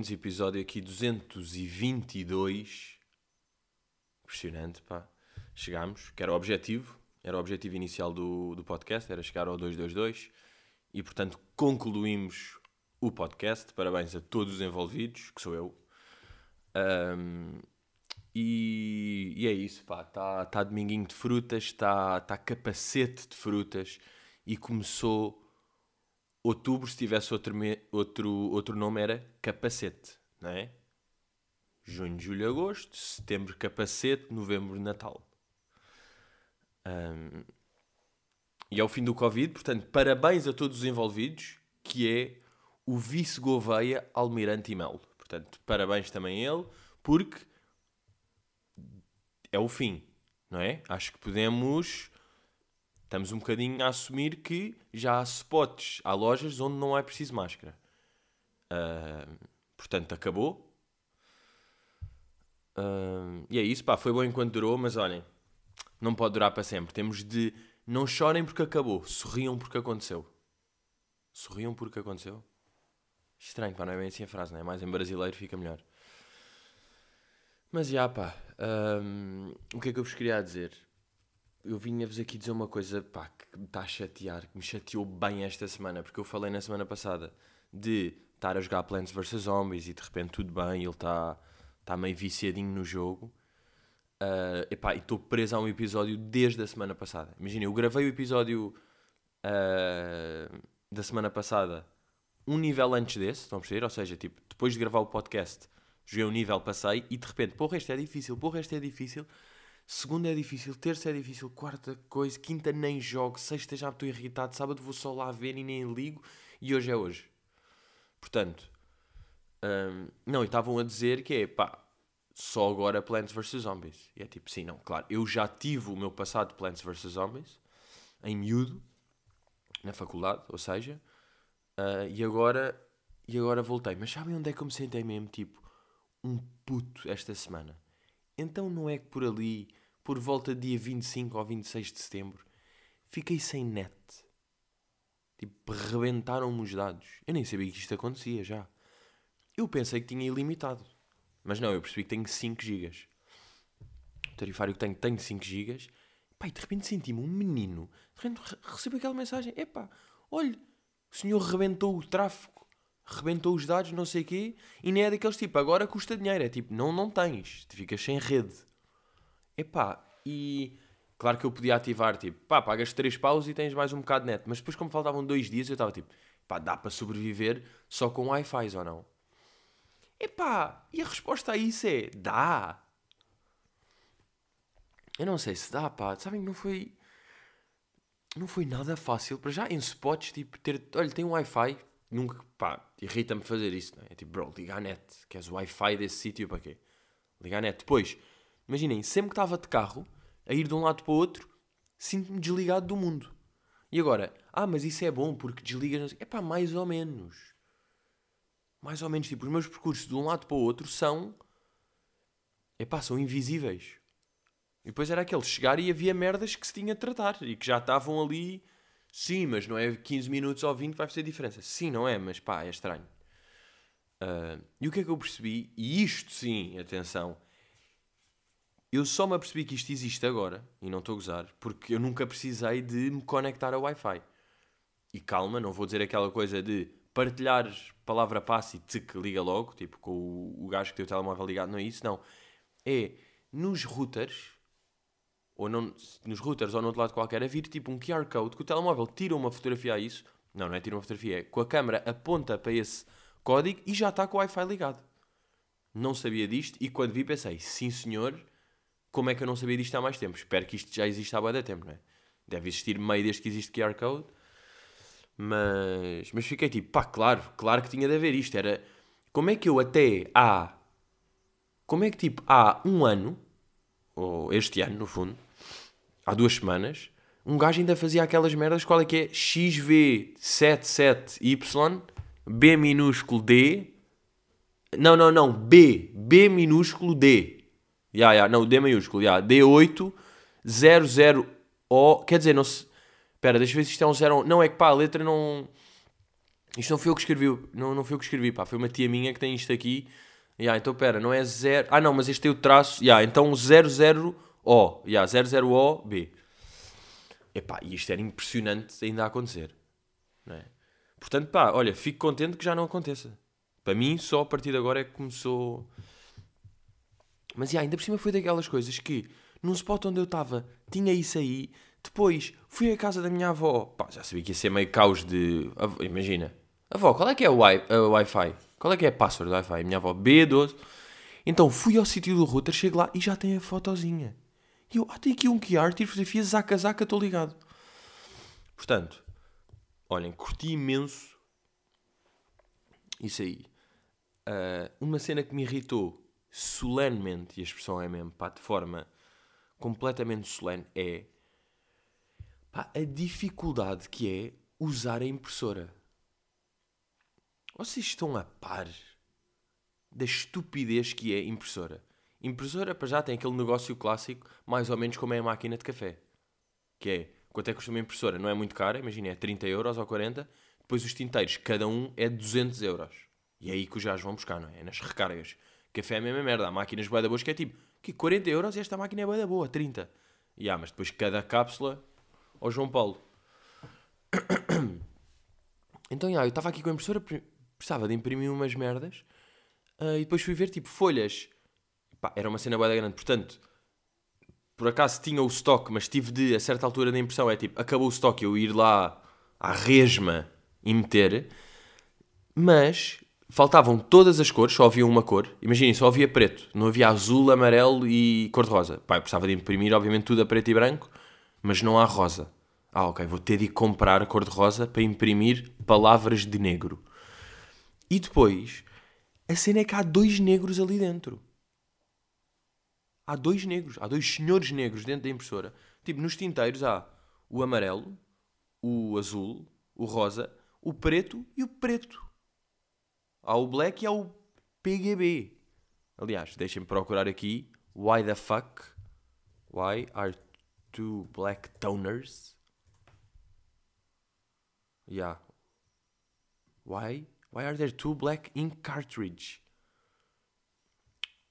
bem-vindos, episódio aqui 222. Impressionante, pá. Chegámos, que era o objetivo, era o objetivo inicial do, do podcast, era chegar ao 222 e, portanto, concluímos o podcast. Parabéns a todos os envolvidos, que sou eu. Um, e, e, é isso, pá. Está tá dominguinho de frutas, está tá capacete de frutas e começou outubro, se tivesse outro, outro, outro nome, era capacete, não é? Junho, julho, agosto, setembro, capacete, novembro, Natal. Um, e é o fim do Covid, portanto, parabéns a todos os envolvidos, que é o Vice Gouveia Almirante Melo. Portanto, parabéns também a ele, porque é o fim, não é? Acho que podemos estamos um bocadinho a assumir que já há spots, há lojas onde não é preciso máscara. Uh, portanto, acabou. Uh, e é isso, pá, foi bom enquanto durou, mas olhem, não pode durar para sempre. Temos de. Não chorem porque acabou, sorriam porque aconteceu. Sorriam porque aconteceu? Estranho, pá, não é bem assim a frase, não é? Mais em brasileiro fica melhor. Mas já, pá, um, o que é que eu vos queria dizer? Eu vinha-vos aqui dizer uma coisa pá, que me está a chatear, que me chateou bem esta semana, porque eu falei na semana passada de estar a jogar Plants vs Zombies e de repente tudo bem, ele está tá meio viciadinho no jogo. Uh, epá, e estou preso a um episódio desde a semana passada. Imagina, eu gravei o episódio uh, da semana passada um nível antes desse, estão a perceber? Ou seja, tipo, depois de gravar o podcast, joguei um nível, passei e de repente, porra, isto é difícil, porra, isto é difícil Segunda é difícil, terça é difícil, quarta coisa, quinta nem jogo, sexta já estou irritado, sábado vou só lá ver e nem ligo e hoje é hoje. Portanto, hum, não, e estavam a dizer que é pá, só agora Plants vs Zombies. E é tipo, sim, não, claro, eu já tive o meu passado de Plants vs Zombies em miúdo, na faculdade, ou seja, uh, e agora e agora voltei. Mas sabem onde é que eu me sentei mesmo? Tipo, um puto esta semana. Então não é que por ali por volta de dia 25 ou 26 de setembro, fiquei sem net. Tipo, rebentaram-me os dados. Eu nem sabia que isto acontecia já. Eu pensei que tinha ilimitado. Mas não, eu percebi que tenho 5 GB. O tarifário que tenho, tenho 5 GB. E de repente senti-me um menino. De repente recebo aquela mensagem. Epá, olha, o senhor rebentou o tráfego. Rebentou os dados, não sei o quê. E nem é daqueles tipo, agora custa dinheiro. É tipo, não, não tens. Tu ficas sem rede. Epá, e claro que eu podia ativar, tipo, pá, pagas 3 paus e tens mais um bocado de net. Mas depois, como faltavam 2 dias, eu estava tipo, pá, dá para sobreviver só com Wi-Fi ou não? Epá, e a resposta a isso é, dá. Eu não sei se dá, pá. Sabem que não foi... Não foi nada fácil. Para já, em spots, tipo, ter... Olha, tem Wi-Fi. Nunca, pá, irrita-me fazer isso, não é? é tipo, bro, liga a net. Queres o Wi-Fi desse sítio para quê? Liga a net. Depois Imaginem, sempre que estava de carro, a ir de um lado para o outro, sinto-me desligado do mundo. E agora, ah, mas isso é bom porque desligas. É pá, mais ou menos. Mais ou menos, tipo, os meus percursos de um lado para o outro são. É pá, são invisíveis. E depois era aquele chegar e havia merdas que se tinha de tratar e que já estavam ali. Sim, mas não é 15 minutos ou 20 que vai fazer diferença. Sim, não é, mas pá, é estranho. Uh, e o que é que eu percebi? E isto sim, atenção, eu só me apercebi que isto existe agora, e não estou a gozar, porque eu nunca precisei de me conectar a Wi-Fi. E calma, não vou dizer aquela coisa de partilhar palavra passe e tsk, liga logo, tipo com o, o gajo que tem o telemóvel ligado, não é isso, não. É nos routers, ou não, nos routers ou no outro lado qualquer, a vir tipo um QR Code que o telemóvel tira uma fotografia a isso. Não, não é tira uma fotografia, é com a câmera aponta para esse código e já está com o Wi-Fi ligado. Não sabia disto e quando vi pensei, sim senhor, como é que eu não sabia disto há mais tempo? Espero que isto já exista há bastante tempo, não é? Deve existir meio desde que existe QR Code. Mas, mas fiquei tipo, pá, claro, claro que tinha de haver isto. Era, como é que eu até há, como é que tipo, há um ano, ou este ano no fundo, há duas semanas, um gajo ainda fazia aquelas merdas, qual é que é? XV77Y, B minúsculo D, não, não, não, B, B minúsculo D. Yeah, yeah, não, D maiúsculo, yeah. D800O. Quer dizer, não se. Espera, deixa eu ver se isto é um 0. Não, é que pá, a letra não. Isto não foi eu que escrevi, não, não foi eu que escrevi, pá. Foi uma tia minha que tem isto aqui. Yeah, então, pera, não é zero... Ah, não, mas este tem o traço... Yeah, então 00O. Yeah, 00OB. Epá, e isto era impressionante ainda a acontecer. Não é? Portanto, pá, olha, fico contente que já não aconteça. Para mim, só a partir de agora é que começou... Mas, yeah, ainda por cima foi daquelas coisas que... Num spot onde eu estava, tinha isso aí... Depois, fui à casa da minha avó. Pá, já sabia que ia ser meio caos de... Imagina. Avó, qual é que é o Wi-Fi? Qual é que é a password do Wi-Fi? Minha avó, B12. Então, fui ao sítio do router, chego lá e já tem a fotozinha. E eu, ah, tem aqui um QR, tiro fotografia, zaca, zaca, estou ligado. Portanto, olhem, curti imenso isso aí. Uh, uma cena que me irritou solenemente, e a expressão é mesmo, pá, de forma completamente solene, é pá, a dificuldade que é usar a impressora. Vocês estão a par da estupidez que é impressora? Impressora, para já, tem aquele negócio clássico, mais ou menos como é a máquina de café. Que é, quanto é que custa uma impressora? Não é muito cara, imagina, é 30 euros ou 40. Depois os tinteiros, cada um é 200 euros. E é aí que os gajos vão buscar, não é? é nas recargas. Café é a mesma merda. Há máquinas boa da boas que é tipo, que 40 euros e esta máquina é boa da boa, 30. E há, mas depois cada cápsula ao João Paulo. Então, já, eu estava aqui com a impressora, precisava de imprimir umas merdas. Uh, e depois fui ver, tipo, folhas pá, era uma cena boa grande. Portanto, por acaso tinha o stock, mas tive de, a certa altura da impressão, é tipo, acabou o stock, eu ir lá à resma e meter, mas faltavam todas as cores, só havia uma cor. Imaginem, só havia preto, não havia azul, amarelo e cor-de-rosa. Eu precisava de imprimir, obviamente, tudo a preto e branco, mas não há rosa. Ah, ok, vou ter de comprar a cor-de-rosa para imprimir palavras de negro. E depois, a cena é que há dois negros ali dentro há dois negros, há dois senhores negros dentro da impressora. Tipo, nos tinteiros há o amarelo, o azul, o rosa, o preto e o preto. Há o black e o PGB. Aliás, deixem-me procurar aqui. Why the fuck? Why are two black toners? Yeah. Why? Why are there two black ink cartridge?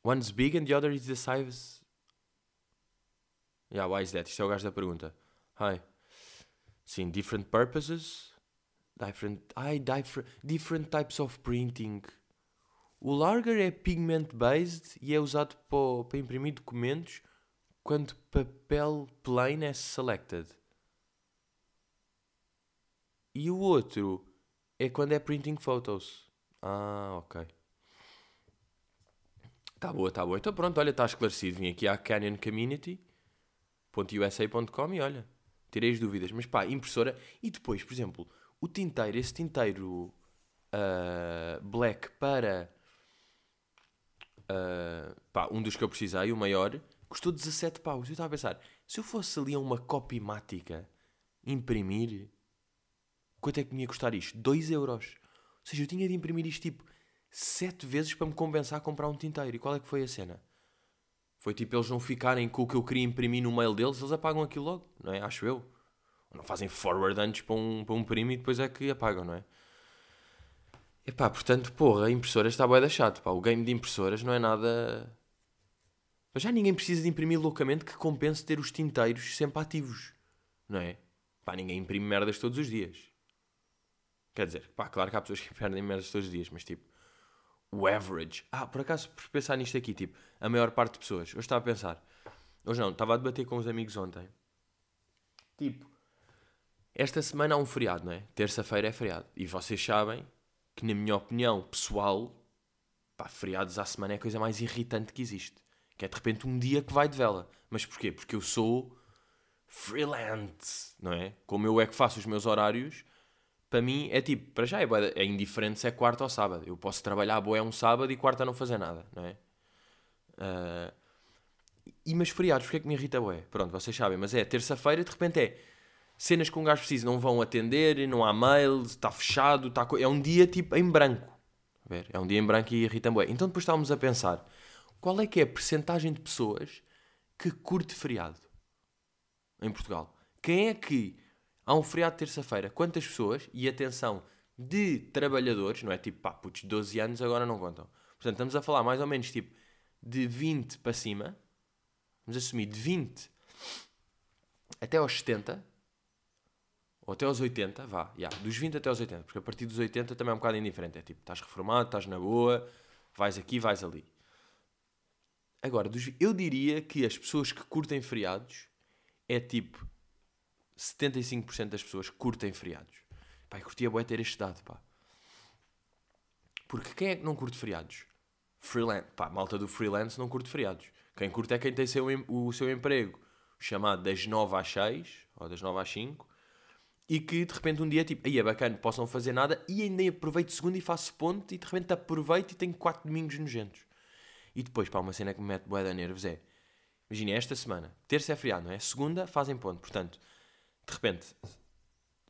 One's big and the other is the size. Yeah, why is that? Isto é o gajo da pergunta. Hi. Sim, different purposes. Different. Ai, different, different types of printing. O larger é pigment based e é usado para, para imprimir documentos quando papel plain é selected. E o outro é quando é printing photos. Ah, ok. Tá boa, tá boa. Então pronto, olha, está esclarecido. Vim aqui à canyoncommunity.usa.com e olha, tirei as dúvidas. Mas pá, impressora. E depois, por exemplo, o tinteiro, esse tinteiro uh, black para uh, pá, um dos que eu precisei, o maior, custou 17 paus. Eu estava a pensar, se eu fosse ali a uma copimática imprimir, quanto é que me ia custar isto? 2 euros. Ou seja, eu tinha de imprimir isto tipo sete vezes para me compensar a comprar um tinteiro. E qual é que foi a cena? Foi tipo eles não ficarem com o que eu queria imprimir no mail deles, eles apagam aquilo logo, não é? Acho eu. Não fazem forward antes para um, para um primo e depois é que apagam, não é? Epá, portanto, porra, a impressora está bué da chato, pá. O game de impressoras não é nada... Mas já ninguém precisa de imprimir loucamente que compense ter os tinteiros sempre ativos, não é? Pá, ninguém imprime merdas todos os dias. Quer dizer, pá, claro que há pessoas que perdem merdas todos os dias, mas tipo o average. Ah, por acaso, por pensar nisto aqui, tipo, a maior parte de pessoas. Eu estava a pensar. Hoje não, estava a debater com os amigos ontem. Tipo, esta semana há um feriado, não é? Terça-feira é feriado. E vocês sabem que, na minha opinião pessoal, pá, feriados à semana é a coisa mais irritante que existe. Que é de repente um dia que vai de vela. Mas porquê? Porque eu sou freelance, não é? Como eu é que faço os meus horários, para mim é tipo, para já é, é indiferente se é quarta ou sábado. Eu posso trabalhar boé um sábado e quarta não fazer nada, não é? Uh, e mas feriados, porque é que me irrita boé? Pronto, vocês sabem, mas é terça-feira de repente é cenas que um gajo precisa, não vão atender, não há mail, está fechado, está, é um dia tipo em branco. Ver? É um dia em branco e irrita boé. Então depois estávamos a pensar, qual é que é a percentagem de pessoas que curte feriado em Portugal? Quem é que Há um feriado terça-feira. Quantas pessoas, e atenção, de trabalhadores, não é tipo, pá, putos, 12 anos agora não contam. Portanto, estamos a falar mais ou menos tipo de 20 para cima, vamos assumir de 20 até aos 70, ou até aos 80, vá, yeah, dos 20 até aos 80, porque a partir dos 80 também é um bocado indiferente, é tipo, estás reformado, estás na boa, vais aqui, vais ali. Agora, dos, eu diria que as pessoas que curtem feriados é tipo 75% das pessoas curtem feriados. Pá, eu curtia bué ter este dado, pá. Porque quem é que não curte feriados? Freelance. Pá, malta do freelance não curte feriados. Quem curte é quem tem seu, o seu emprego chamado das 9 às 6 ou das 9 às 5 e que de repente um dia tipo, aí é bacana, posso não fazer nada e ainda aproveito segundo e faço ponto e de repente aproveito e tenho 4 domingos nojentos. E depois, pá, uma cena que me mete bué de nervos é, imagina, esta semana, terça é feriado, não é? Segunda fazem ponto, portanto, de repente,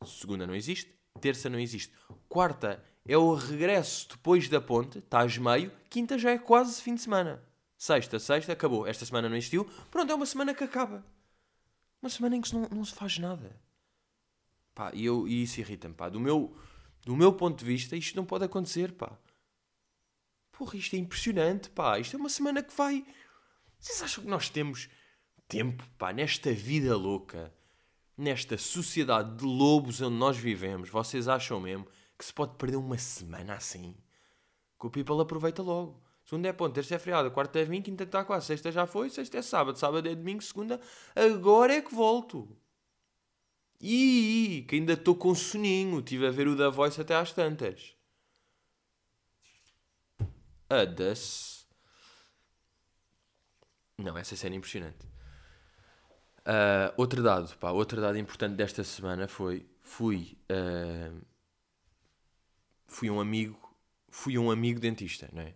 segunda não existe, terça não existe, quarta é o regresso depois da ponte, estás meio, quinta já é quase fim de semana. Sexta, sexta, acabou. Esta semana não existiu. Pronto, é uma semana que acaba. Uma semana em que não, não se faz nada. Pá, e, eu, e isso irrita-me, pá. Do meu, do meu ponto de vista, isto não pode acontecer, pá. Porra, isto é impressionante, pá. Isto é uma semana que vai... Vocês acham que nós temos tempo, pá, nesta vida louca, nesta sociedade de lobos onde nós vivemos, vocês acham mesmo que se pode perder uma semana assim? Que o people aproveita logo. Segunda é ponto, terça é feriado, quarta é domingo, quinta está quase, sexta já foi, sexta é sábado, sábado é domingo, segunda, agora é que volto. E que ainda estou com soninho, estive a ver o da Voice até às tantas. Adas. Não, essa cena é impressionante. Uh, outro dado, pá, outro dado importante desta semana foi, fui, uh, fui um amigo, fui um amigo dentista, não é?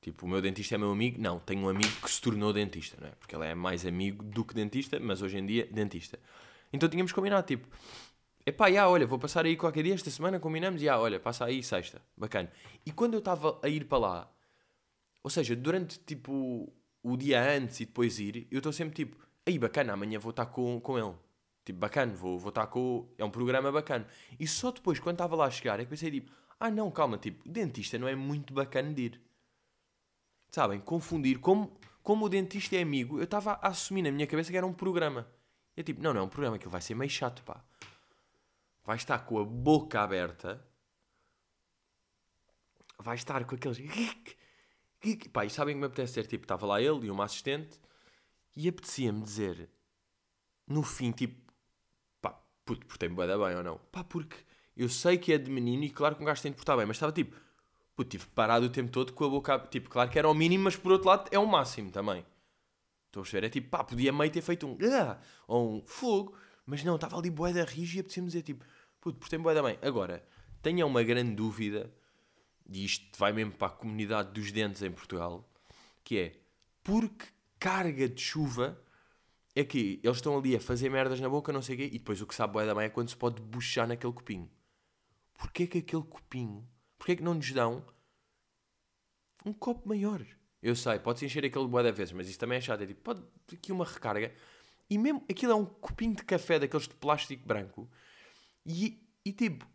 Tipo, o meu dentista é meu amigo? Não, tenho um amigo que se tornou dentista, não é? Porque ele é mais amigo do que dentista, mas hoje em dia, dentista. Então tínhamos combinado, tipo, epá, já, olha, vou passar aí qualquer dia esta semana, combinamos, já, olha, passa aí sexta, bacana. E quando eu estava a ir para lá, ou seja, durante, tipo, o dia antes e depois ir, eu estou sempre, tipo, aí, bacana, amanhã vou estar com, com ele. Tipo, bacana, vou, vou estar com... É um programa bacana. E só depois, quando estava lá a chegar, é que pensei, tipo, ah, não, calma, tipo, dentista não é muito bacana de ir. Sabem? Confundir. Como, como o dentista é amigo, eu estava a assumir na minha cabeça que era um programa. É tipo, não, não é um programa, aquilo vai ser meio chato, pá. Vai estar com a boca aberta. Vai estar com aqueles. Pá, e sabem que me apetece ser? Tipo, estava lá ele e uma assistente e apetecia-me dizer no fim, tipo, pá, puto, portei-me bem ou não? Pá, porque eu sei que é de menino e claro que um gajo tem de portar bem, mas estava tipo, Puto, tive parado o tempo todo com a boca. Tipo, claro que era o mínimo, mas por outro lado é o máximo também. Estou a perceber? É tipo, pá, podia meio ter feito um. Ou um fogo. Mas não, estava ali boeda rija e dizer tipo, puto, portei boeda bem. Agora, tenha uma grande dúvida, e isto vai mesmo para a comunidade dos dentes em Portugal, que é, porque carga de chuva é que eles estão ali a fazer merdas na boca, não sei o quê, e depois o que sabe boeda bem é quando se pode buchar naquele copinho. Porquê que aquele copinho Porquê que não nos dão um copo maior? Eu sei, pode-se encher aquele boa da vezes, mas isso também é chato. É tipo, pode aqui uma recarga. E mesmo aquilo é um copinho de café daqueles de plástico branco. E, e tipo,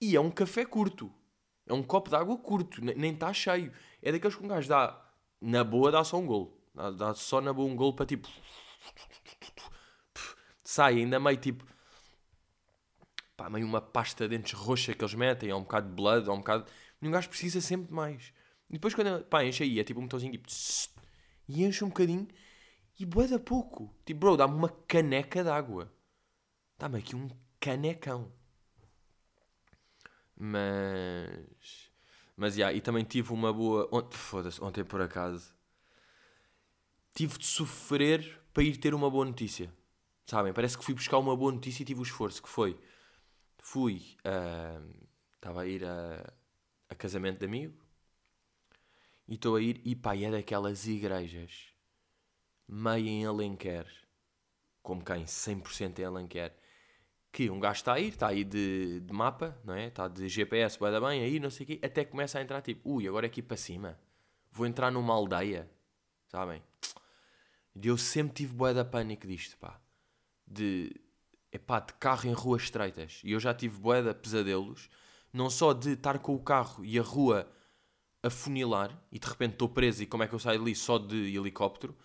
e é um café curto. É um copo de água curto, nem está cheio. É daqueles que um gajo dá, na boa, dá só um golo. Dá, dá só na boa um golo para tipo. Sai ainda meio tipo pá, meio uma pasta de dentes roxa que eles metem, ou um bocado de blood, ou um bocado. E um gajo precisa sempre de mais. E depois quando, pá, enche aí, é tipo um botãozinho tipo. E enche um bocadinho e boeda pouco. Tipo, bro, dá-me uma caneca de água. Dá-me aqui um canecão. Mas. Mas, yeah, e também tive uma boa. Foda-se, ontem por acaso. Tive de sofrer para ir ter uma boa notícia. Sabem? Parece que fui buscar uma boa notícia e tive o esforço que foi fui. Estava uh, a ir a, a, casamento de amigo. E estou a ir. E pá, é daquelas igrejas. Meio em Alenquer. Como quem? 100% em Alenquer. Que um gajo está a ir, está aí de, de mapa, não é? Está de GPS, vai dar bem, aí não sei o quê. Até começa a entrar tipo, ui, agora é aqui para cima. Vou entrar numa aldeia. Sabem? E eu sempre tive boa da pânico disto, pá. De é pá, de carro em ruas estreitas. E eu já tive boeda pesadelos Não só de estar com o carro e a rua a funilar e de repente estou preso e como é que eu saio dali só de helicóptero,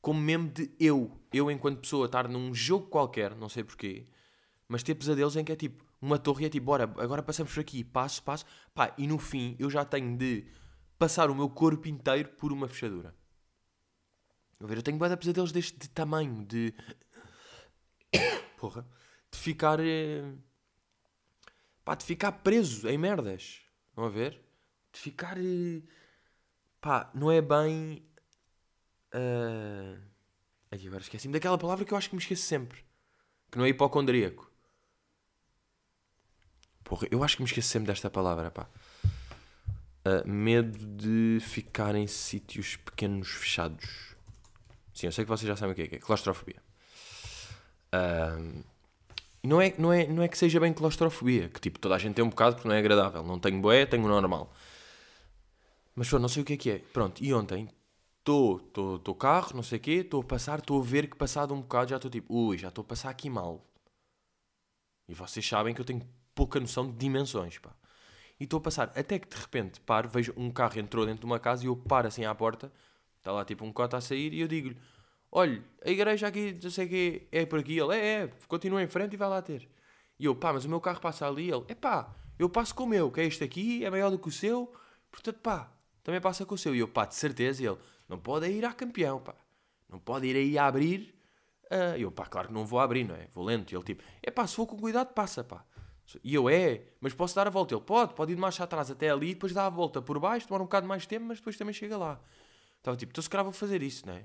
como mesmo de eu, eu enquanto pessoa, estar num jogo qualquer, não sei porquê, mas ter pesadelos em que é tipo uma torre e é tipo, bora, agora passamos por aqui, passo, passo, pá, e no fim eu já tenho de passar o meu corpo inteiro por uma fechadura. A ver, eu tenho bué de pesadelos deste de tamanho, de. Porra. De ficar. Eh, pá, de ficar preso em merdas. Estão a ver? De ficar. Eh, pá, não é bem. Uh... Agora esqueci-me daquela palavra que eu acho que me esqueço sempre. Que não é hipocondríaco. Porra, eu acho que me esqueço sempre desta palavra, pá. Uh, medo de ficar em sítios pequenos fechados. Sim, eu sei que vocês já sabem o que é, que é claustrofobia. Uh, não, é, não, é, não é que seja bem claustrofobia, que tipo, toda a gente tem um bocado porque não é agradável. Não tenho boé, tenho normal. Mas pô, não sei o que é que é. Pronto, e ontem estou carro, não sei o quê, estou a passar, estou a ver que passado um bocado já estou tipo, ui, já estou a passar aqui mal. E vocês sabem que eu tenho pouca noção de dimensões, pá. E estou a passar, até que de repente paro, vejo um carro entrou dentro de uma casa e eu paro assim à porta, está lá tipo um cota a sair e eu digo-lhe, olha, a igreja aqui, não sei o quê, é por aqui. Ele, é, é, continua em frente e vai lá ter. E eu, pá, mas o meu carro passa ali. Ele, é pá, eu passo com o meu, que é este aqui, é maior do que o seu, portanto, pá, também passa com o seu. E eu, pá, de certeza, ele, não pode ir a campeão, pá. Não pode ir aí a abrir. Uh, eu, pá, claro que não vou abrir, não é? Vou lento. E ele, tipo, é pá, se for com cuidado, passa, pá. E eu, é, mas posso dar a volta. Ele, pode, pode ir marcha atrás até ali, depois dá a volta por baixo, demora um bocado mais tempo, mas depois também chega lá. Estava tipo, então se calhar vou fazer isso, não é?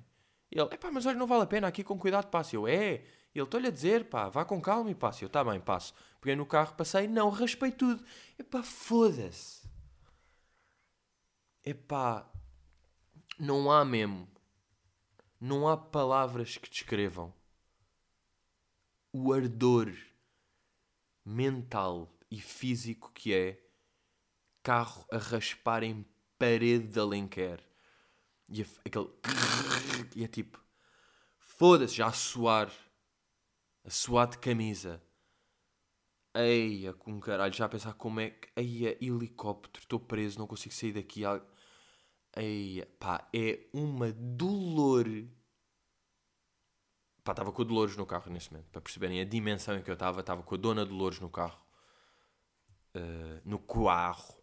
E ele, é pá, mas olha, não vale a pena, aqui com cuidado passa. Eu, é. E ele, estou-lhe a dizer, pá, vá com calma e passe. Eu, tá bem, passo. Peguei no carro, passei, não, raspei tudo. É pá, foda-se. É pá, não há mesmo. Não há palavras que descrevam o ardor mental e físico que é carro a raspar em parede de Alenquer. E a, aquele. E é tipo. Foda-se, já a suar. A suar de camisa. Eia, com caralho, já a pensar como é que. Eia, helicóptero, estou preso, não consigo sair daqui. Eia, pá, é uma dolor. Pá, estava com o Dolores no carro nesse momento, para perceberem a dimensão em que eu estava. Estava com a dona Dolores no carro. Uh, no carro.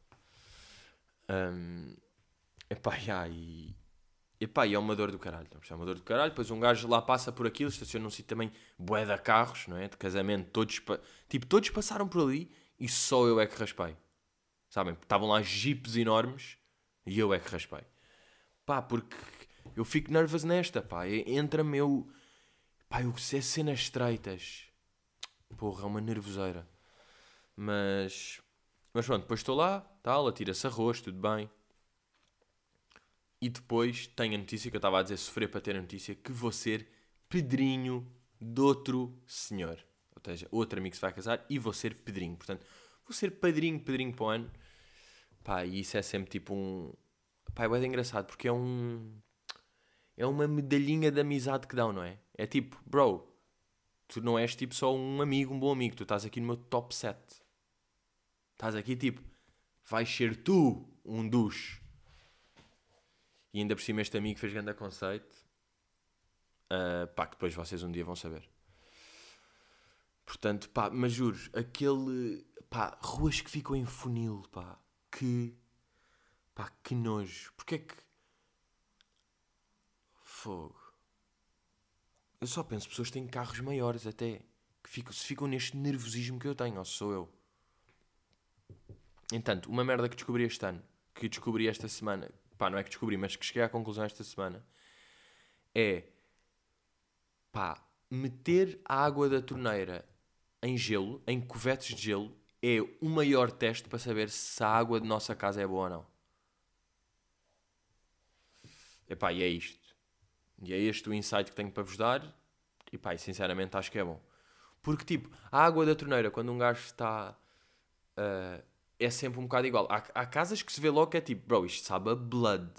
Um, epá, e, epá, e é uma dor do caralho. É uma dor do caralho. Depois um gajo lá passa por aquilo, estaciona num sítio também bué de carros, não é? De casamento, todos, tipo, todos passaram por ali e só eu é que raspei. Sabem? Estavam lá jipes enormes e eu é que raspei. Pá, porque eu fico nervoso nesta, pá. Entra-me eu Pá, eu sei cenas estreitas. Porra, é uma nervoseira. Mas. Mas pronto, depois estou lá, tal, atira-se arroz, tudo bem. E depois tenho a notícia que eu estava a dizer, sofrer para ter a notícia, que vou ser pedrinho de outro senhor. Ou seja, outro amigo se vai casar e vou ser pedrinho. Portanto, vou ser padrinho, pedrinho para o ano. Pá, e isso é sempre tipo um. Pá, é engraçado porque é um. É uma medalhinha de amizade que dão, não é? É tipo, bro, tu não és tipo só um amigo, um bom amigo, tu estás aqui no meu top 7. Estás aqui tipo, vais ser tu um dos. E ainda por cima este amigo fez grande conceito. Uh, pá, que depois vocês um dia vão saber. Portanto, pá, mas juro, aquele. pá, ruas que ficam em funil, pá, que. pá, que nojo. Porquê é que. Fogo. Eu só penso pessoas têm carros maiores até. Que ficam, se ficam neste nervosismo que eu tenho, ou sou eu. Entanto, uma merda que descobri este ano, que descobri esta semana, pá, não é que descobri, mas que cheguei à conclusão esta semana, é pá, meter a água da torneira em gelo, em covetes de gelo, é o maior teste para saber se a água de nossa casa é boa ou não. Epá, e é isto. E é este o insight que tenho para vos dar. E pá, sinceramente acho que é bom. Porque, tipo, a água da torneira, quando um gajo está. Uh, é sempre um bocado igual. Há, há, casas que se vê logo que é tipo, bro, isto sabe a blood.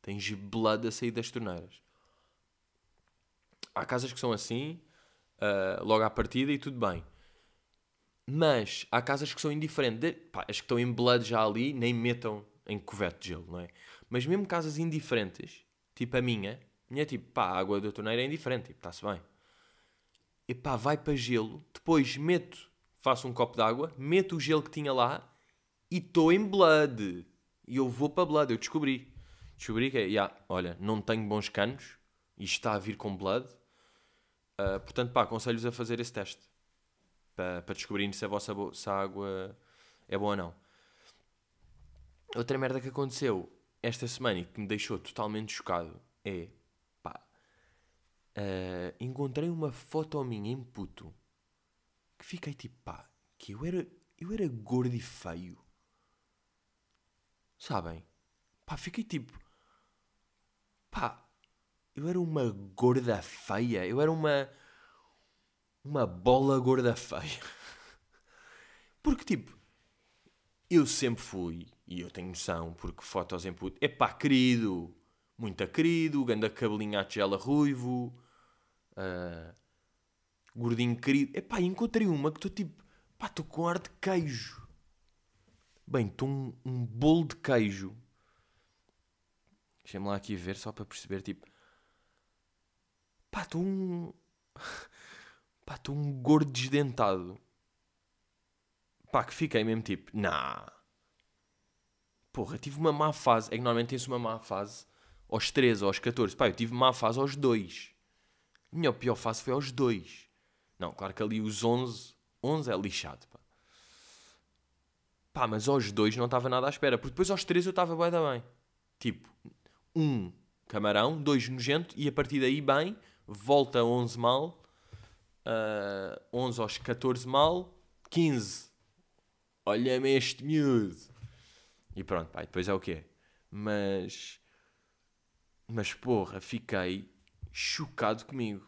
Tens blood a sair das torneiras. Há casas que são assim, uh, logo à partida e tudo bem. Mas há casas que são indiferentes. Pá, as que estão em blood já ali, nem metam em coberto de gelo, não é? Mas mesmo casas indiferentes, tipo a minha, minha é tipo, pá, a água da torneira é indiferente, tipo, está-se bem. E pá, vai para gelo, depois meto, faço um copo de água, meto o gelo que tinha lá e estou em blood. E eu vou para blood, eu descobri. Descobri que é, yeah, olha, não tenho bons canos e está a vir com blood. Ah, portanto, pá, aconselho-vos a fazer esse teste para, para se a vossa se a água é boa ou não. Outra merda que aconteceu esta semana e que me deixou totalmente chocado é pá, ah, encontrei uma foto minha em puto que fiquei tipo pá, que eu era, eu era gordo e feio. Sabem? Pá, fiquei tipo pá, eu era uma gorda feia, eu era uma uma bola gorda feia. Porque tipo, eu sempre fui, e eu tenho noção, porque fotos em puto, é pá, querido, muito querido, ganda cabelinho à tigela ruivo, ah, gordinho querido. É pá, encontrei uma que estou tipo, pá, estou com ar de queijo. Bem, estou um, um bolo de queijo. Deixa-me lá aqui ver só para perceber, tipo, pá, estou um. Pá, estou um gordo desdentado. Pá, que fiquei mesmo tipo, nah. Porra, tive uma má fase. É que normalmente tem-se uma má fase aos 13 ou aos 14. Pá, eu tive má fase aos 2. A minha pior fase foi aos 2. Não, claro que ali os 11. 11 é lixado, pá. Pá, mas aos 2 não estava nada à espera. Porque depois aos 3 eu estava bem bem. Tipo, 1 um, camarão, 2 nojento e a partir daí bem, volta a 11 mal. Uh, 11 aos 14 mal, 15. Olha-me este miúdo. E pronto, pá, depois é o quê? Mas. Mas porra, fiquei chocado comigo.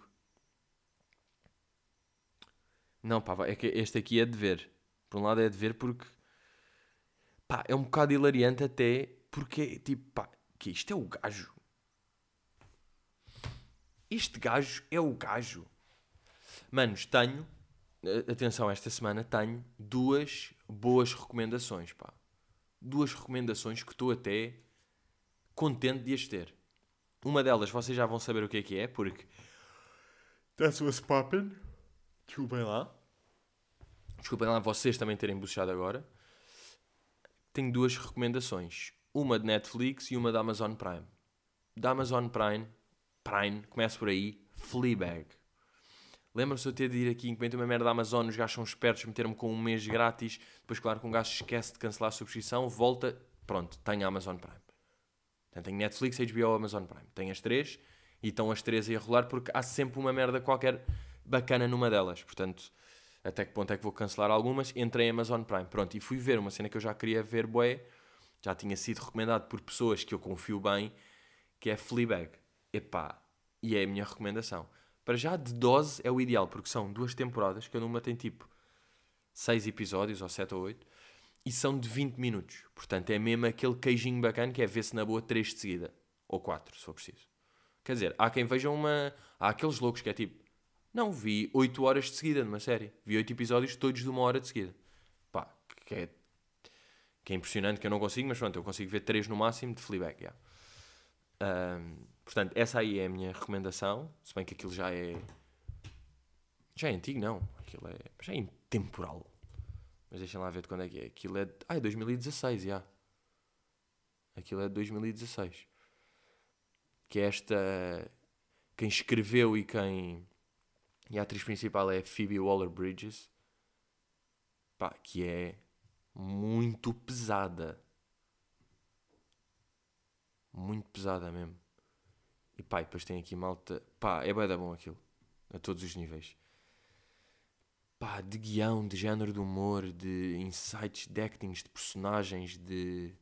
Não, pá, é que este aqui é de ver. Por um lado é de ver porque. Pá, é um bocado hilariante até porque, tipo, pá, que isto é o gajo. Este gajo é o gajo. Manos, tenho, atenção, esta semana tenho duas boas recomendações, pá. Duas recomendações que estou até contente de as ter. Uma delas vocês já vão saber o que é que é, porque that's what's poppin'. Desculpem lá. Desculpem lá vocês também terem buchado agora. Tenho duas recomendações. Uma de Netflix e uma da Amazon Prime. Da Amazon Prime, Prime, começo por aí, Fleabag. Lembram-se de eu ter de ir aqui, encomendei uma merda da Amazon, os gajos são espertos, meteram-me com um mês grátis, depois claro que um gajo esquece de cancelar a subscrição, volta, pronto, tenho a Amazon Prime. Portanto, tenho Netflix, HBO, Amazon Prime. Tenho as três e estão as três aí a rolar porque há sempre uma merda qualquer bacana numa delas. Portanto, até que ponto é que vou cancelar algumas? Entrei em Amazon Prime. Pronto, e fui ver uma cena que eu já queria ver, bué, já tinha sido recomendado por pessoas que eu confio bem, que é Fleabag. Epá, e é a minha recomendação. Para já, de dose é o ideal, porque são duas temporadas, cada uma tem tipo seis episódios, ou sete ou oito, e são de 20 minutos. Portanto, é mesmo aquele queijinho bacana que é ver-se na boa três de seguida. Ou quatro, se for preciso. Quer dizer, há quem veja uma... Há aqueles loucos que é tipo... Não, vi 8 horas de seguida numa série. Vi 8 episódios todos de uma hora de seguida. Pá, que é... Que é impressionante que eu não consigo, mas pronto, eu consigo ver 3 no máximo de Fleabag, yeah. Ahm, portanto, essa aí é a minha recomendação. Se bem que aquilo já é... Já é antigo, não. Aquilo é... Já é intemporal. Mas deixem lá ver de quando é que é. Aquilo é... Ah, é 2016, já. Aquilo é de 2016. Que é esta... Quem escreveu e quem... E a atriz principal é Phoebe Waller-Bridges. Pá, que é muito pesada. Muito pesada mesmo. E pá, e depois tem aqui malta... Pá, é bem da bom aquilo. A todos os níveis. Pá, de guião, de género de humor, de insights, de actings, de personagens, de...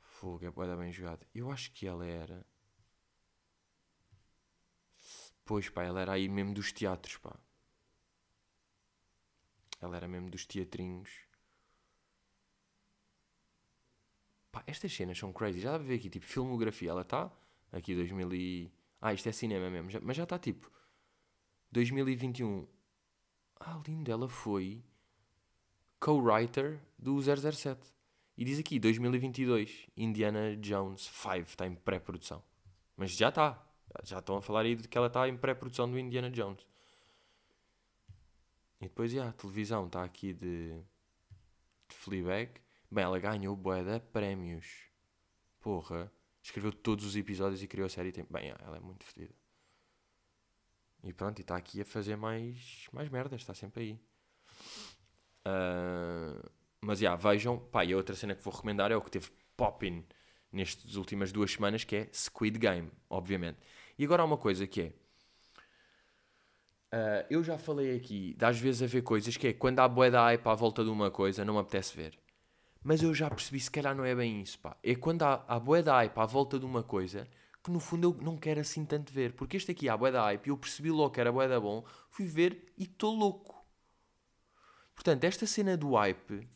Fogo, é bué bem jogado. Eu acho que ela era... Pois pá, ela era aí mesmo dos teatros, pá. Ela era mesmo dos teatrinhos. Pá, estas cenas são crazy. Já dá para ver aqui, tipo, filmografia. Ela está aqui 2000 e... Ah, isto é cinema mesmo. Já- mas já está tipo... 2021. Ah, lindo, ela foi co-writer do 007. E diz aqui, 2022, Indiana Jones 5, está em pré-produção. Mas já está. Já estão a falar aí de que ela está em pré-produção do Indiana Jones. E depois, já, a televisão está aqui de, de Fleabag. Bem, ela ganhou bué prémios. Porra. Escreveu todos os episódios e criou a série. Tem... Bem, ela é muito fedida. E pronto, e está aqui a fazer mais, mais merdas. Está sempre aí. Uh, mas, já, vejam. Pá, e a outra cena que vou recomendar é o que teve popping nestas últimas duas semanas, que é Squid Game, obviamente. E agora há uma coisa que é... Uh, eu já falei aqui, de às vezes haver coisas que é quando há bué da hype à volta de uma coisa, não me apetece ver. Mas eu já percebi, se calhar não é bem isso, pá. É quando há, há bué da hype à volta de uma coisa que no fundo eu não quero assim tanto ver. Porque este aqui há bué da hype eu percebi logo que era bué da bom, fui ver e estou louco. Portanto, esta cena do hype,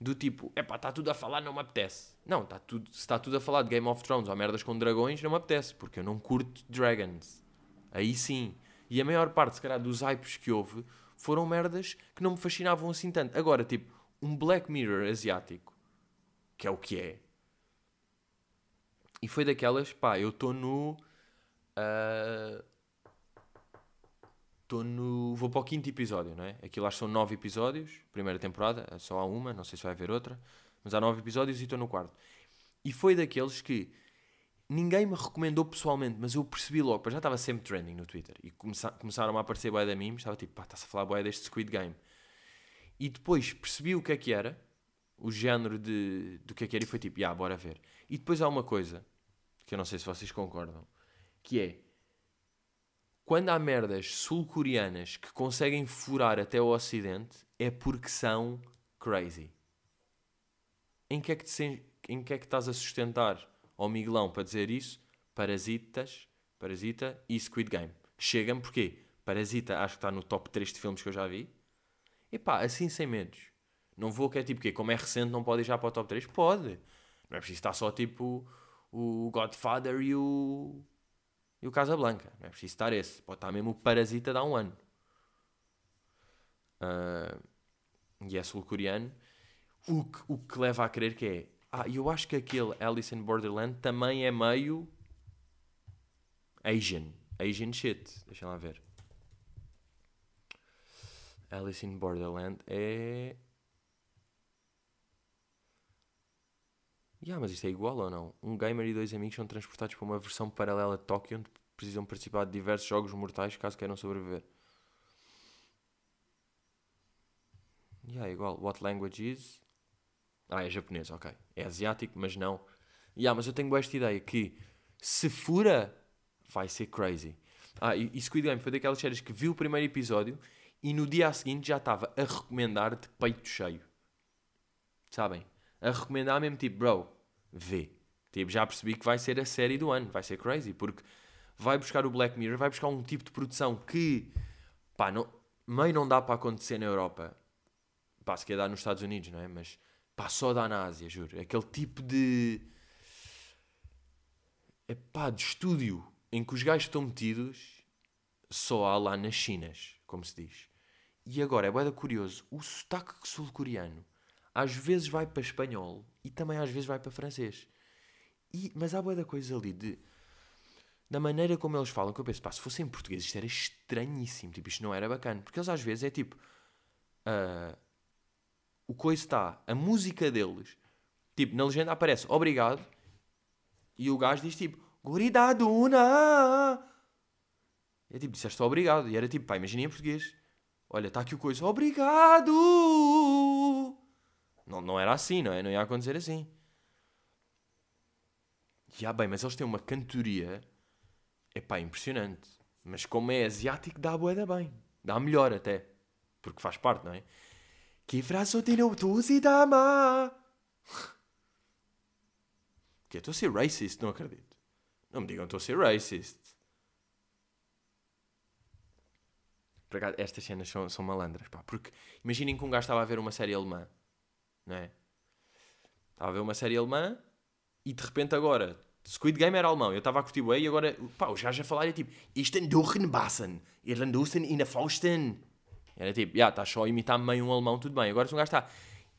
do tipo, é pá, está tudo a falar, não me apetece. Não, tá tudo, se está tudo a falar de Game of Thrones ou merdas com dragões, não me apetece, porque eu não curto dragons. Aí sim. E a maior parte, se calhar, dos hypes que houve foram merdas que não me fascinavam assim tanto. Agora, tipo, um Black Mirror asiático, que é o que é. E foi daquelas, pá, eu estou no. Estou uh, no. Vou para o quinto episódio, não é? Aquilo que são nove episódios, primeira temporada, só há uma, não sei se vai haver outra, mas há nove episódios e estou no quarto. E foi daqueles que ninguém me recomendou pessoalmente, mas eu percebi logo, já estava sempre trending no Twitter e começa, começaram a aparecer boia da mim, estava tipo, pá, está-se a falar boia deste Squid Game. E depois percebi o que é que era, o género de, do que é que era, e foi tipo, ah, bora ver. E depois há uma coisa, que eu não sei se vocês concordam, que é, quando há merdas sul-coreanas que conseguem furar até o ocidente, é porque são crazy. Em que é que, te, em que, é que estás a sustentar ao Miguelão para dizer isso? Parasitas, Parasita e Squid Game. Chega-me porque Parasita acho que está no top 3 de filmes que eu já vi. Epá, assim sem medos. Não vou que é tipo que como é recente não pode ir já para o top 3? Pode. Não é preciso estar só tipo o Godfather e o e o Casablanca. Não é preciso estar esse. Pode estar mesmo o Parasita há um ano. Uh, e é sul-coreano. O que, o que leva a crer que é. Ah, eu acho que aquele Alice in Borderland também é meio. Asian. Asian shit. Deixa lá ver. Alice in Borderland é. Yeah, mas isto é igual ou não? Um gamer e dois amigos são transportados para uma versão paralela de Tóquio onde precisam participar de diversos jogos mortais caso queiram sobreviver. Yeah, é igual. What language is? Ah, é japonês, ok. É asiático, mas não. Yeah, mas eu tenho esta ideia que se fura, vai ser crazy. Ah, e, e Squid Game foi daquelas séries que viu o primeiro episódio e no dia seguinte já estava a recomendar de peito cheio. Sabem? A recomendar mesmo tipo, bro, vê. Tipo, já percebi que vai ser a série do ano, vai ser crazy, porque vai buscar o Black Mirror, vai buscar um tipo de produção que, pá, não, meio não dá para acontecer na Europa. Pá, se quer dar nos Estados Unidos, não é? Mas, pá, só dá na Ásia, juro. Aquele tipo de. É pá, de estúdio em que os gajos estão metidos só há lá nas Chinas, como se diz. E agora, é bem curioso, o sotaque sul-coreano às vezes vai para espanhol e também às vezes vai para francês. E, mas há boa coisa ali de da maneira como eles falam, que eu penso, pá, se fosse em português isto era estranhíssimo, tipo, isto não era bacana, porque eles às vezes é tipo, uh, o coisa está, a música deles, tipo, na legenda aparece obrigado, e o gajo diz tipo, Goridaduna! É tipo, disseste obrigado, e era tipo, pá, imagina em português, olha, está aqui o coisa, obrigado! Não, não era assim, não é? Não ia acontecer assim. Ah, bem, mas eles têm uma cantoria, é pá, impressionante. Mas como é asiático, dá boeda bem. Dá melhor até. Porque faz parte, não é? Que frase tem o dama? Que estou a ser racist, não acredito. Não me digam que estou a ser racist. Estas cenas são, são malandras, pá. Porque imaginem que um gajo estava a ver uma série alemã, não é? Estava a ver uma série alemã e de repente agora Squid Game era alemão, eu estava a curtir bem e agora, pá, os gajos a falar é tipo Isten Durchenbassen, Irlandusen in der Fausten. Era tipo, já, estás só a imitar meio um alemão, tudo bem. Agora se um gajo está,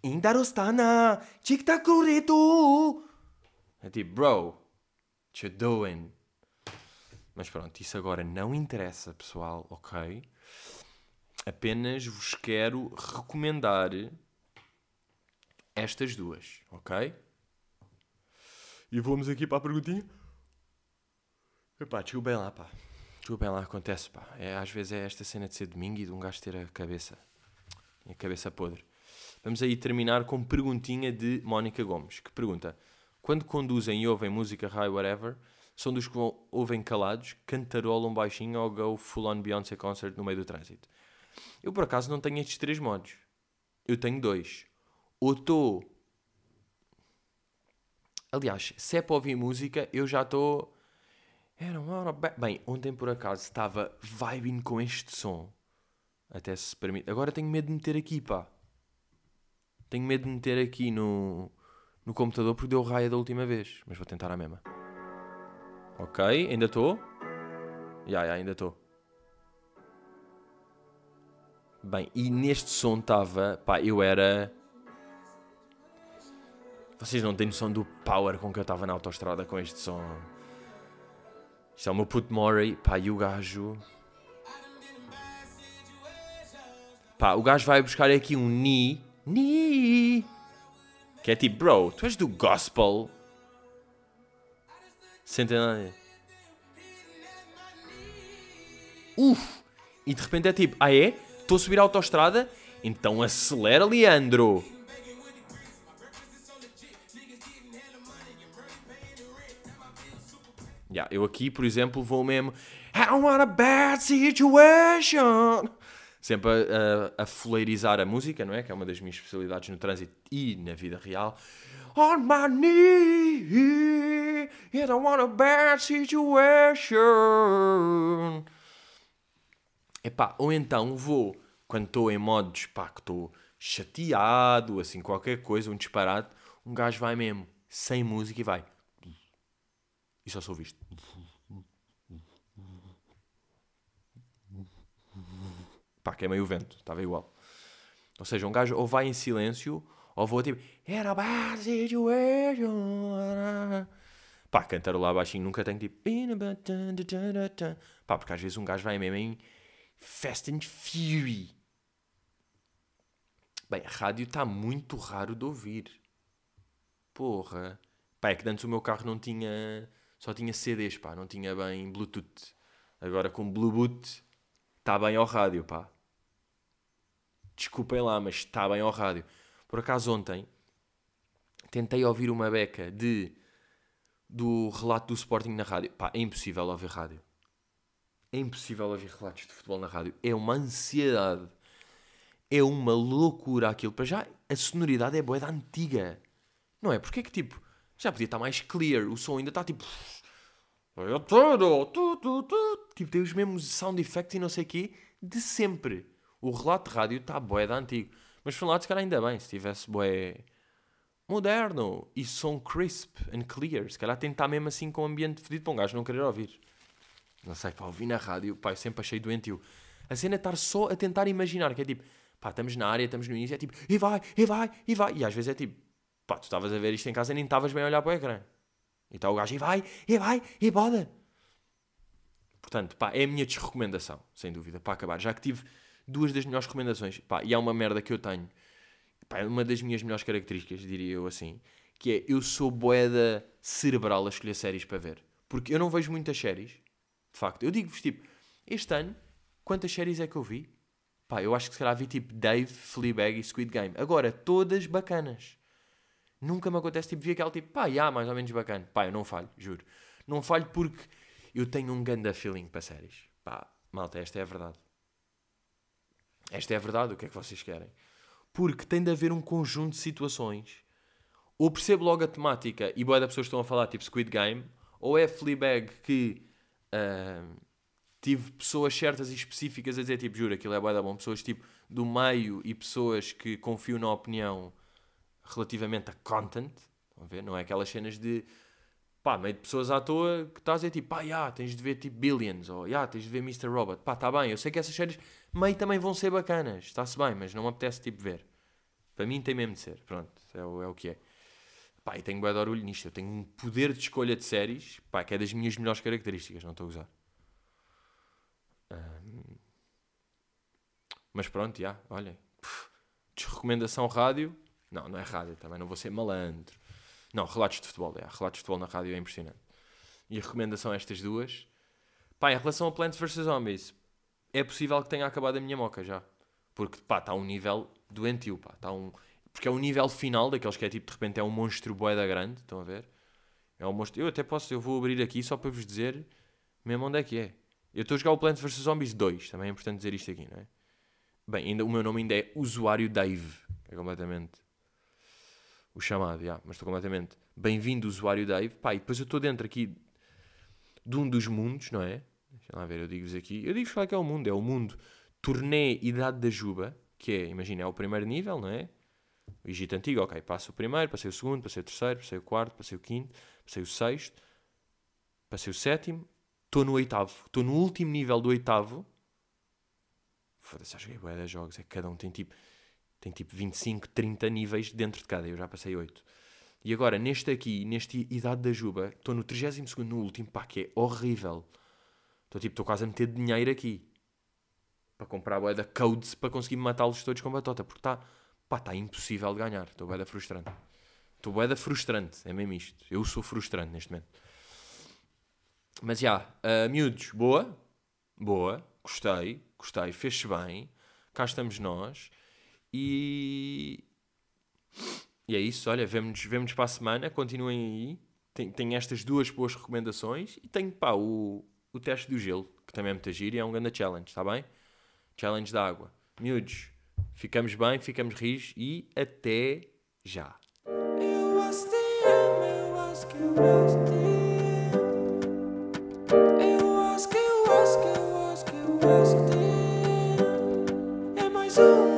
Indarostana, tic-tac É tipo, bro, what you doing? Mas pronto, isso agora não interessa, pessoal, ok? Apenas vos quero recomendar estas duas, ok? E vamos aqui para a perguntinha. Epá, desculpem lá, pá. Desculpem lá, acontece, pá. É, às vezes é esta cena de ser domingo e de um gajo ter a cabeça. A cabeça podre. Vamos aí terminar com perguntinha de Mónica Gomes, que pergunta: Quando conduzem e ouvem música high whatever, são dos que ouvem calados, cantarolam baixinho ou go full on Beyoncé concert no meio do trânsito? Eu por acaso não tenho estes três modos. Eu tenho dois. Ou estou. Aliás, se é para ouvir música, eu já estou. Bem, ontem por acaso estava vibing com este som. Até se permite. Agora tenho medo de meter aqui, pá. Tenho medo de meter aqui no, no computador porque deu raia da última vez. Mas vou tentar a mesma. Ok, ainda estou. Já, yeah, yeah, ainda estou. Bem, e neste som estava. Pá, eu era. Vocês não têm noção do power com que eu estava na autostrada com este som. Isto é o meu puto Murray. Pá, e o gajo. Pá, o gajo vai buscar aqui um Ni. Ni. Que é tipo, bro, tu és do gospel. Sentem nada. Uf! E de repente é tipo, ah é? Estou a subir a autostrada? Então acelera, Leandro! Yeah, eu aqui, por exemplo, vou mesmo. I want a bad situation! Sempre a, a, a fuleirizar a música, não é? Que é uma das minhas especialidades no trânsito e na vida real. On my knee, I don't want a bad situation. Epá, ou então vou, quando estou em modos, pá, que estou chateado, assim, qualquer coisa, um disparate, um gajo vai mesmo, sem música e vai. E só sou visto. Pá, que é meio vento, estava igual. Ou seja, um gajo ou vai em silêncio ou vou tipo. Era bad situation. Pá, lá baixinho nunca tem tipo. Pá, porque às vezes um gajo vai mesmo em Fast and Fury. Bem, rádio está muito raro de ouvir. Porra. Pá, é que antes o meu carro não tinha. Só tinha CDs, pá, não tinha bem Bluetooth. Agora com Bluetooth está bem ao rádio, pá. Desculpem lá, mas está bem ao rádio. Por acaso ontem tentei ouvir uma beca de do relato do Sporting na rádio. Pá, é impossível ouvir rádio. É impossível ouvir relatos de futebol na rádio. É uma ansiedade. É uma loucura aquilo. Para já, a sonoridade é boa da antiga. Não é? Porque é que tipo, já podia estar mais clear. O som ainda está tipo. Tipo, tem os mesmos sound effects e não sei o quê de sempre. O relato de rádio está boé da antigo. Mas por um lado, se calhar ainda bem, se tivesse boé moderno e som crisp and clear, se calhar tentar mesmo assim com o ambiente fedido para um gajo não querer ouvir. Não sei, pá, ouvir na rádio, pá, eu sempre achei doentio. A cena é estar só a tentar imaginar, que é tipo, pá, estamos na área, estamos no início, é tipo, e vai, e vai, e vai. E às vezes é tipo, pá, tu estavas a ver isto em casa e nem estavas bem a olhar para o ecrã. E está o gajo, e vai, e vai, e pode. Portanto, pá, é a minha desrecomendação, sem dúvida, para acabar. Já que tive duas das melhores recomendações. Pá, e há uma merda que eu tenho. Pá, é uma das minhas melhores características, diria eu assim. Que é, eu sou boeda cerebral a escolher séries para ver. Porque eu não vejo muitas séries. De facto. Eu digo-vos, tipo, este ano, quantas séries é que eu vi? Pá, eu acho que se calhar vi tipo Dave, Fleabag e Squid Game. Agora, todas bacanas. Nunca me acontece, tipo, vi aquela tipo, pá, já, mais ou menos bacana. Pá, eu não falho, juro. Não falho porque eu tenho um ganda feeling para séries. Pá, malta, esta é a verdade. Esta é a verdade, o que é que vocês querem? Porque tem de haver um conjunto de situações. Ou percebo logo a temática e boa da pessoas estão a falar tipo Squid Game, ou é Fleabag que uh, tive pessoas certas e específicas a dizer tipo, juro, aquilo é boa da bom, pessoas tipo do meio e pessoas que confiam na opinião relativamente a content, vão ver? Não é aquelas cenas de pá, meio de pessoas à toa que estás a dizer tipo, pá, já, tens de ver tipo Billions, ou já, tens de ver Mr. Robot. Pá, tá bem, eu sei que essas séries meio também vão ser bacanas, está-se bem, mas não me apetece tipo ver. Para mim tem mesmo de ser, pronto, é o, é o que é. Pá, e tenho bem de orgulho nisto, eu tenho um poder de escolha de séries, pá, que é das minhas melhores características, não estou a usar. Mas pronto, já, olhem. Desrecomendação rádio. Não, não é rádio também, não vou ser malandro. Não, relatos de futebol, é. Relatos de futebol na rádio é impressionante. E a recomendação a estas duas. Pá, em relação a Plants vs Zombies, é possível que tenha acabado a minha moca já. Porque, pá, está um nível doentio, pá. Está um... Porque é o nível final daqueles que é tipo, de repente, é um monstro boeda grande, estão a ver? É um monstro... Eu até posso, eu vou abrir aqui só para vos dizer mesmo onde é que é. Eu estou a jogar o Plants vs Zombies 2, também é importante dizer isto aqui, não é? Bem, ainda, o meu nome ainda é Usuário Dave. É completamente o chamado, já, mas estou completamente bem-vindo, usuário Dave. Pá, e depois eu estou dentro aqui de um dos mundos, não é? Deixa lá ver, eu digo-vos aqui. Eu digo-vos qual é que é o mundo. É o mundo Torné Idade da Juba, que é, imagina, é o primeiro nível, não é? O Egito Antigo, ok, passo o primeiro, passei o segundo, passei o terceiro, passei o quarto, passei o quinto, passei o sexto, passei o sétimo, estou no oitavo. Estou no último nível do oitavo. Foda-se, já joguei bué de jogos, é que cada um tem tipo, tem tipo 25, 30 níveis dentro de cada, eu já passei 8. E agora, neste aqui, neste Idade da Juba, estou no 32 no último, pá, que é horrível. Estou tipo, estou quase a meter dinheiro aqui. Para comprar bué da codes para conseguir matá-los todos com batota. Porque está, pá, está impossível de ganhar. Estou bué frustrante. Estou bué frustrante, é mesmo isto. Eu sou frustrante neste momento. Mas já, uh, miúdos, boa. Boa. Gostei, gostei. Fez-se bem. Cá estamos nós. E... E é isso, olha, vemo-nos vemo para a semana, continuem aí. Tem, tem estas duas boas recomendações e tenho, pá, o, o teste do gelo, que também é muito giro e é um grande challenge, está bem? Challenge da água. Miúdos, ficamos bem, ficamos rios e até já. Eu acho que eu acho que eu acho que eu acho que é mais um